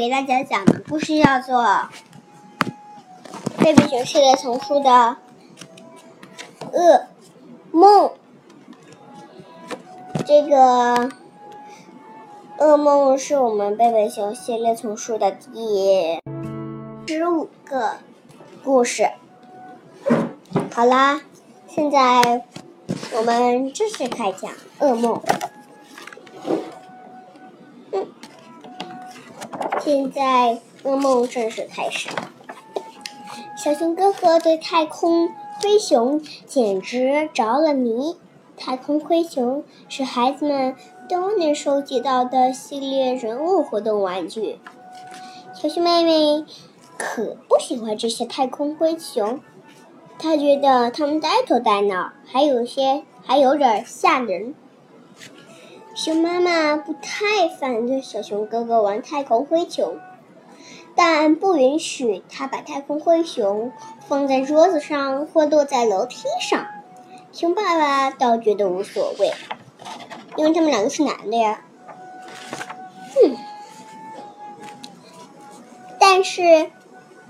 给大家讲的故事叫做《贝贝熊系列丛书的噩梦》。这个噩梦是我们贝贝熊系列丛书的第十五个故事。好啦，现在我们正式开讲噩梦。现在噩梦正式开始。小熊哥哥对太空灰熊简直着了迷。太空灰熊是孩子们都能收集到的系列人物活动玩具。小熊妹妹可不喜欢这些太空灰熊，她觉得它们呆头呆脑，还有些还有点吓人。熊妈妈不太反对小熊哥哥玩太空灰熊，但不允许他把太空灰熊放在桌子上或落在楼梯上。熊爸爸倒觉得无所谓，因为他们两个是男的呀。嗯，但是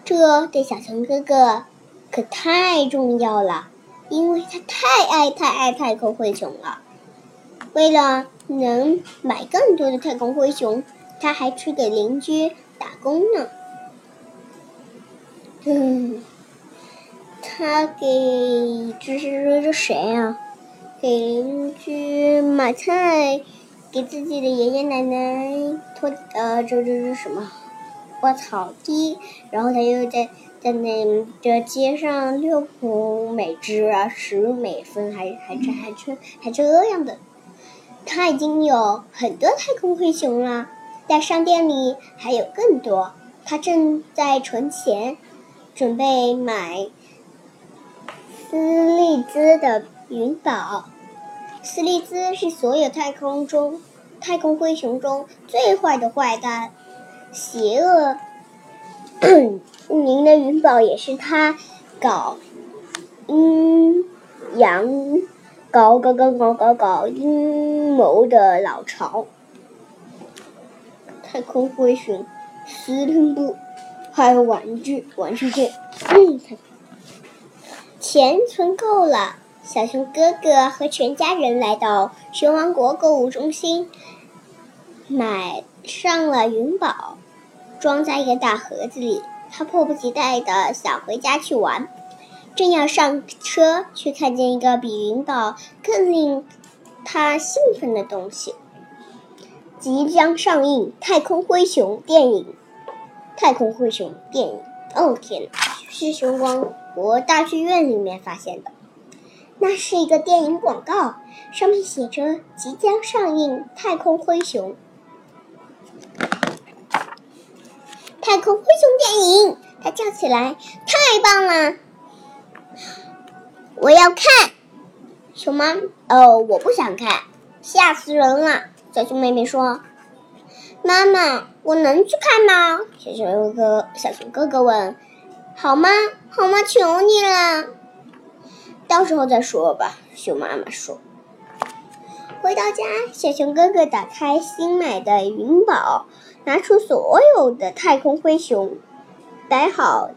这对小熊哥哥可太重要了，因为他太爱太爱太空灰熊了。为了能买更多的太空灰熊，他还去给邻居打工呢。嗯，他给这是这谁啊？给邻居买菜，给自己的爷爷奶奶拖呃这这这什么挖草地，然后他又在在那这街上遛狗，每只啊十美分，还还这还这还这样的。他已经有很多太空灰熊了，在商店里还有更多。他正在存钱，准备买斯利兹的云宝。斯利兹是所有太空中太空灰熊中最坏的坏蛋，邪恶。您的云宝也是他搞阴阳。搞搞搞搞搞搞阴谋的老巢，太空灰熊，司令部，还有玩具玩具店，嗯，钱存够了，小熊哥哥和全家人来到熊王国购物中心，买上了云宝，装在一个大盒子里，他迫不及待的想回家去玩。正要上车，却看见一个比云宝更令他兴奋的东西，即将上映《太空灰熊》电影。《太空灰熊》电影，哦天哪，是熊光国大剧院里面发现的。那是一个电影广告，上面写着“即将上映《太空灰熊》”。太空灰熊电影，他叫起来：“太棒了！”我要看，熊妈哦，我不想看，吓死人了。小熊妹妹说：“妈妈，我能去看吗？”小熊哥哥，小熊哥哥问：“好吗？好吗？求你了。”到时候再说吧。熊妈妈说。回到家，小熊哥哥打开新买的云宝，拿出所有的太空灰熊，摆好，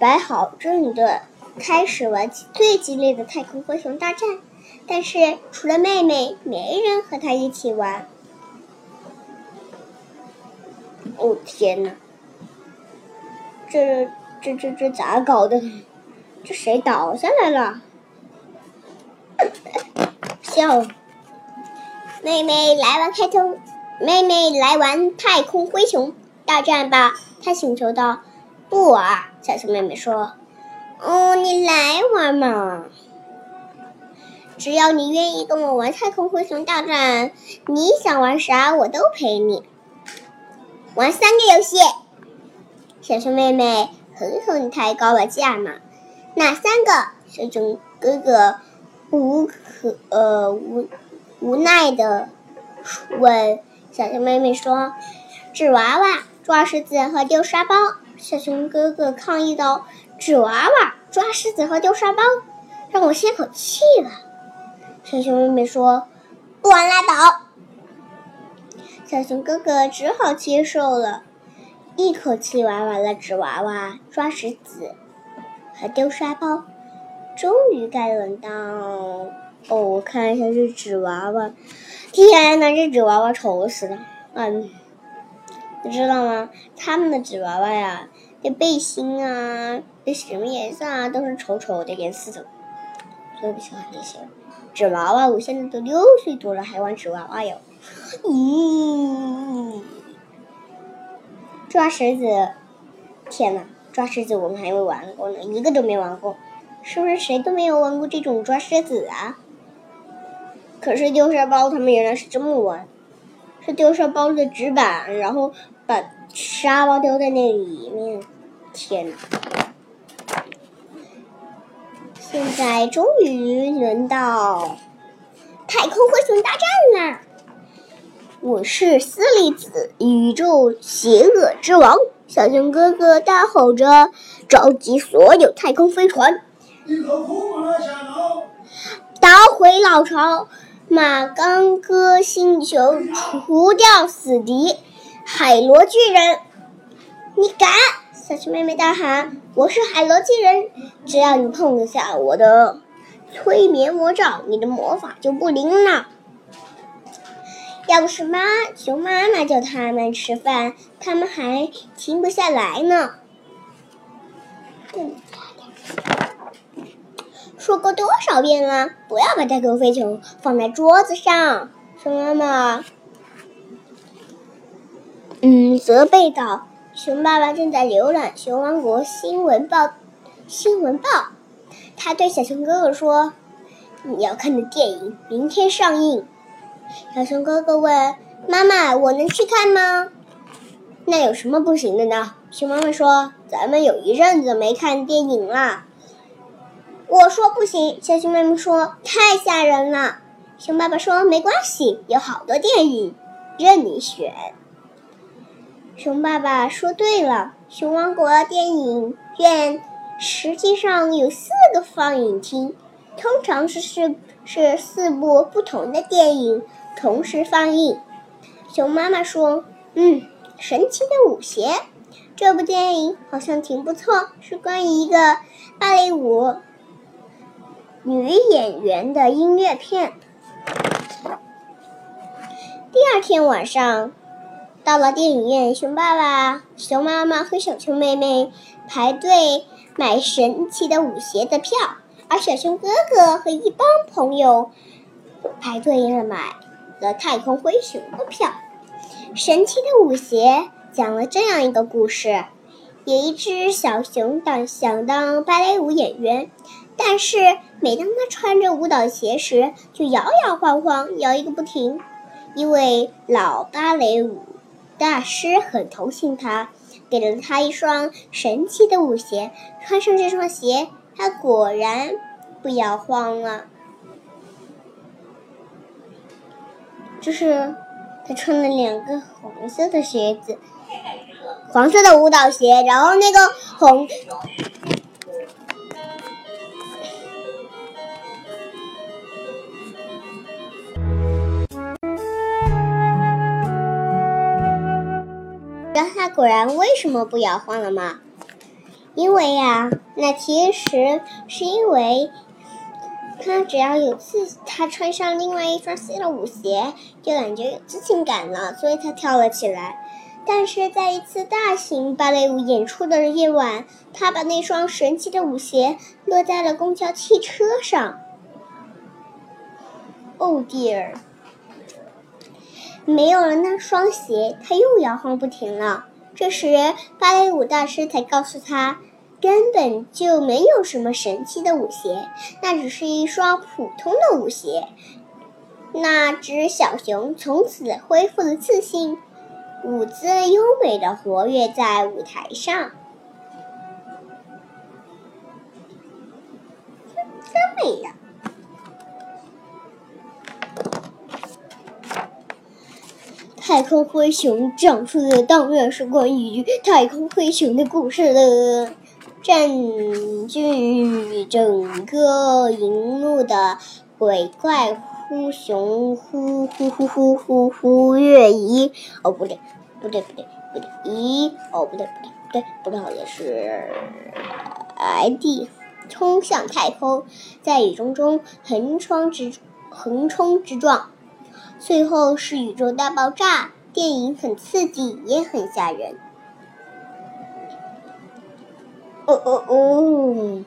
摆好正的。开始玩最激烈的太空灰熊大战，但是除了妹妹，没人和他一起玩。哦天哪！这这这这咋搞的？这谁倒下来了？笑！妹妹来玩太空，妹妹来玩太空灰熊大战吧！她请求道。不玩，小熊妹妹说。哦，你来玩嘛！只要你愿意跟我玩太空灰熊大战，你想玩啥我都陪你。玩三个游戏，小熊妹妹狠狠抬高了价码。哪三个？小熊哥哥无可呃无无奈的问。小熊妹妹说：“纸娃娃、抓石子和丢沙包。”小熊哥哥抗议道。纸娃娃、抓狮子和丢沙包，让我歇口气吧。小熊妹妹说：“不玩拉倒。”小熊哥哥只好接受了，一口气玩完了纸娃娃、抓石子和丢沙包。终于该轮到哦，我看一下这纸娃娃。天哪，这纸娃娃丑死了！嗯，你知道吗？他们的纸娃娃呀，这背心啊，这什么颜色啊，都是丑丑的颜色的。最不喜欢这些纸娃娃。我现在都六岁多了，还玩纸娃娃哟。咦，抓石子！天哪，抓石子我们还没玩过呢，一个都没玩过。是不是谁都没有玩过这种抓石子啊？可是丢沙包他们原来是这么玩，是丢沙包的纸板，然后把沙包丢在那里面。天呐！现在终于轮到太空灰熊大战啦！我是斯利子，宇宙邪恶之王。小熊哥哥大吼着，召集所有太空飞船。打回老巢，马刚哥星球，除掉死敌海螺巨人！你敢！小熊妹妹大喊：“我是海螺巨人，只要你碰一下我的催眠魔杖，你的魔法就不灵了。”要不是妈熊妈妈叫他们吃饭，他们还停不下来呢。说过多少遍了，不要把太空飞球放在桌子上，熊妈妈。嗯，责备道。熊爸爸正在浏览《熊王国新闻报》，新闻报。他对小熊哥哥说：“你要看的电影明天上映。”小熊哥哥问：“妈妈，我能去看吗？”那有什么不行的呢？熊妈妈说：“咱们有一阵子没看电影了。”我说不行，小熊妹妹说太吓人了。熊爸爸说没关系，有好多电影任你选。熊爸爸说对了，熊王国电影院实际上有四个放映厅，通常是是是四部不同的电影同时放映。熊妈妈说：“嗯，神奇的舞鞋，这部电影好像挺不错，是关于一个芭蕾舞。”女演员的音乐片。第二天晚上，到了电影院，熊爸爸、熊妈妈和小熊妹妹排队买《神奇的舞鞋》的票，而小熊哥哥和一帮朋友排队买了《太空灰熊》的票。《神奇的舞鞋》讲了这样一个故事：有一只小熊当想当芭蕾舞演员。但是每当他穿着舞蹈鞋时，就摇摇晃晃，摇一个不停。一位老芭蕾舞大师很同情他，给了他一双神奇的舞鞋。穿上这双鞋，他果然不摇晃了。就是他穿了两个红色的鞋子，黄色的舞蹈鞋，然后那个红。果然为什么不摇晃了吗？因为呀，那其实是因为他只要有自他穿上另外一双新的舞鞋，就感觉有自信感了，所以他跳了起来。但是在一次大型芭蕾舞演出的夜晚，他把那双神奇的舞鞋落在了公交汽车上。Oh dear！没有了那双鞋，他又摇晃不停了。这时，芭蕾舞大师才告诉他，根本就没有什么神奇的舞鞋，那只是一双普通的舞鞋。那只小熊从此恢复了自信，舞姿优美的活跃在舞台上。真美呀！太空灰熊讲述的当然是关于太空灰熊的故事了，占据整个荧幕的鬼怪呼熊呼呼呼呼呼呼月移。哦，不对，不对，不对，不对，咦？哦，不对，不对，不对，不对，好像是 I D，冲向太空，在宇宙中横冲直横冲直撞，最后是宇宙大爆炸。电影很刺激，也很吓人。哦哦哦！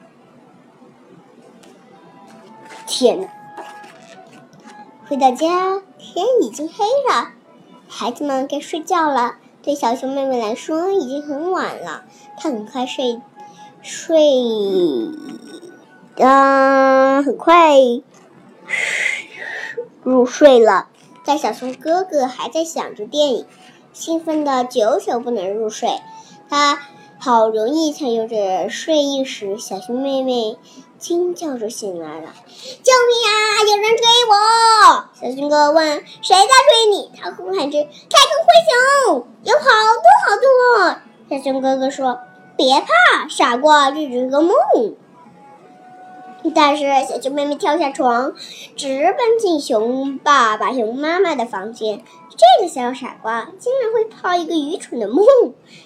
天哪！回到家，天已经黑了，孩子们该睡觉了。对小熊妹妹来说，已经很晚了，她很快睡睡，嗯，很快入睡了。在小熊哥哥还在想着电影，兴奋的久久不能入睡。他好容易才有着睡意时，小熊妹妹惊叫着醒来了：“救命啊！有人追我！”小熊哥哥问：“谁在追你？”他呼喊着：“太空灰熊，有好多好多！”小熊哥哥说：“别怕，傻瓜，这只是个梦。”但是小熊妹妹跳下床，直奔进熊爸爸、熊妈妈的房间。这个小傻瓜竟然会泡一个愚蠢的梦！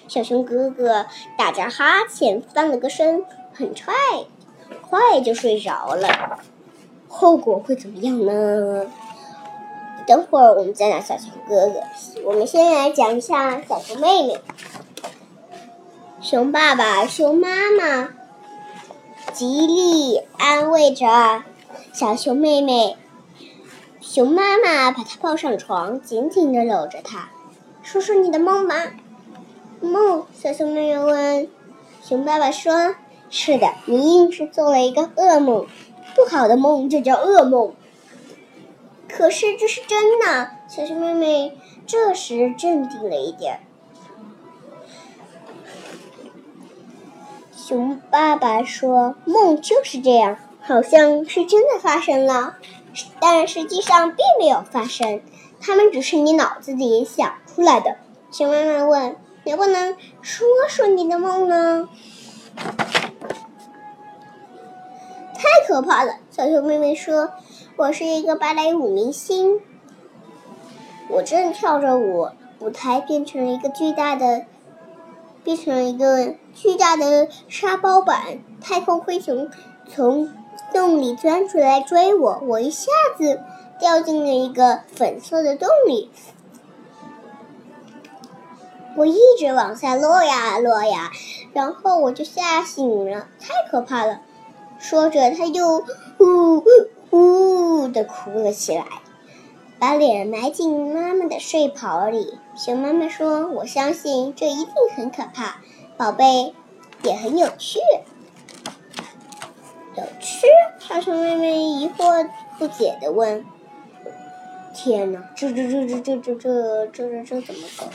小熊哥哥打着哈欠，翻了个身，很快很快就睡着了。后果会怎么样呢？等会儿我们再讲小熊哥哥。我们先来讲一下小熊妹妹。熊爸爸、熊妈妈。极力安慰着小熊妹妹，熊妈妈把她抱上床，紧紧的搂着她，说说你的梦吧。梦？小熊妹妹问。熊爸爸说：“是的，你硬是做了一个噩梦，不好的梦就叫噩梦。”可是这是真的。小熊妹妹这时镇定了一点。熊爸爸说：“梦就是这样，好像是真的发生了，但实际上并没有发生，他们只是你脑子里想出来的。”熊妈妈问：“能不能说说你的梦呢？”太可怕了！小熊妹妹说：“我是一个芭蕾舞明星，我正跳着舞，舞台变成了一个巨大的。”变成了一个巨大的沙包板，太空灰熊从洞里钻出来追我，我一下子掉进了一个粉色的洞里，我一直往下落呀落呀，然后我就吓醒了，太可怕了！说着，他又呜呜的哭了起来。把脸埋进妈妈的睡袍里，熊妈妈说：“我相信这一定很可怕，宝贝，也很有趣。”有趣？小熊妹妹疑惑不解的问：“天哪，这这这这这这这这这怎么搞？”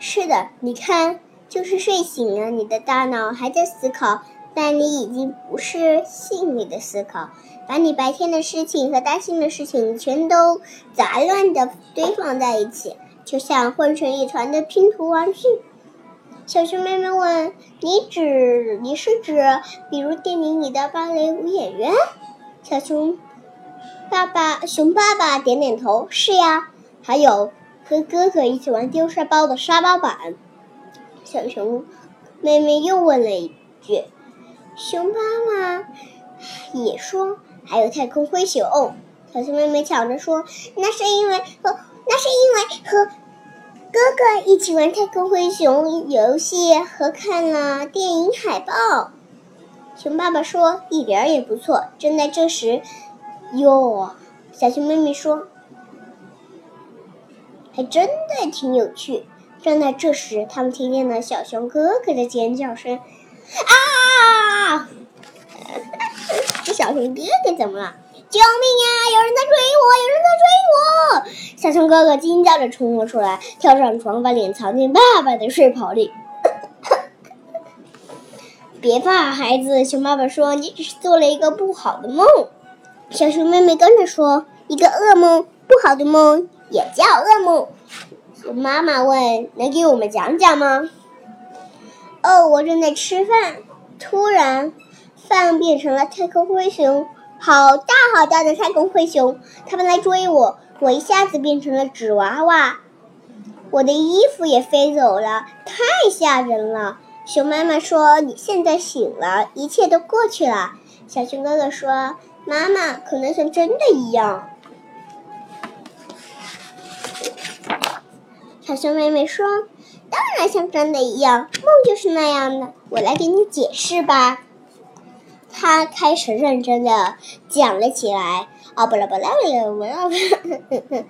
是的，你看，就是睡醒了，你的大脑还在思考，但你已经不是心里的思考。把你白天的事情和担心的事情全都杂乱的堆放在一起，就像混成一团的拼图玩具。小熊妹妹问：“你指你是指，比如电影里的芭蕾舞演员？”小熊爸爸熊爸爸点点头：“是呀。”还有和哥哥一起玩丢沙包的沙包板。小熊妹妹又问了一句：“熊妈妈也说。”还有太空灰熊，小熊妹妹抢着说：“那是因为和那是因为和哥哥一起玩太空灰熊游戏和看了电影海报。”熊爸爸说：“一点也不错。”正在这时，哟，小熊妹妹说：“还真的挺有趣。”正在这时，他们听见了小熊哥哥的尖叫声：“啊！”这小熊哥哥怎么了？救命啊！有人在追我！有人在追我！小熊哥哥惊叫着冲了出来，跳上床，把脸藏进爸爸的睡袍里。别怕，孩子，熊爸爸说：“你只是做了一个不好的梦。”小熊妹妹跟着说：“一个噩梦，不好的梦也叫噩梦。”熊妈妈问：“能给我们讲讲吗？”哦，我正在吃饭，突然。饭变成了太空灰熊，好大好大的太空灰熊，他们来追我，我一下子变成了纸娃娃，我的衣服也飞走了，太吓人了。熊妈妈说：“你现在醒了，一切都过去了。”小熊哥哥说：“妈妈，可能像真的一样。”小熊妹妹说：“当然像真的一样，梦就是那样的。我来给你解释吧。”他开始认真的讲了起来。啊，不啦不啦不啦！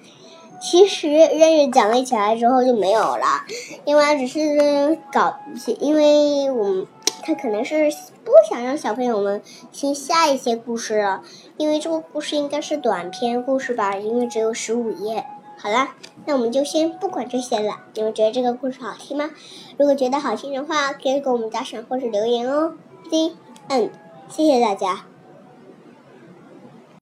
其实认真讲了起来之后就没有了，因为只是搞，因为我们他可能是不想让小朋友们听下一些故事了，因为这个故事应该是短篇故事吧，因为只有十五页。好了，那我们就先不管这些了。你们觉得这个故事好听吗？如果觉得好听的话，可以给我们打赏或者留言哦。The end，谢谢大家。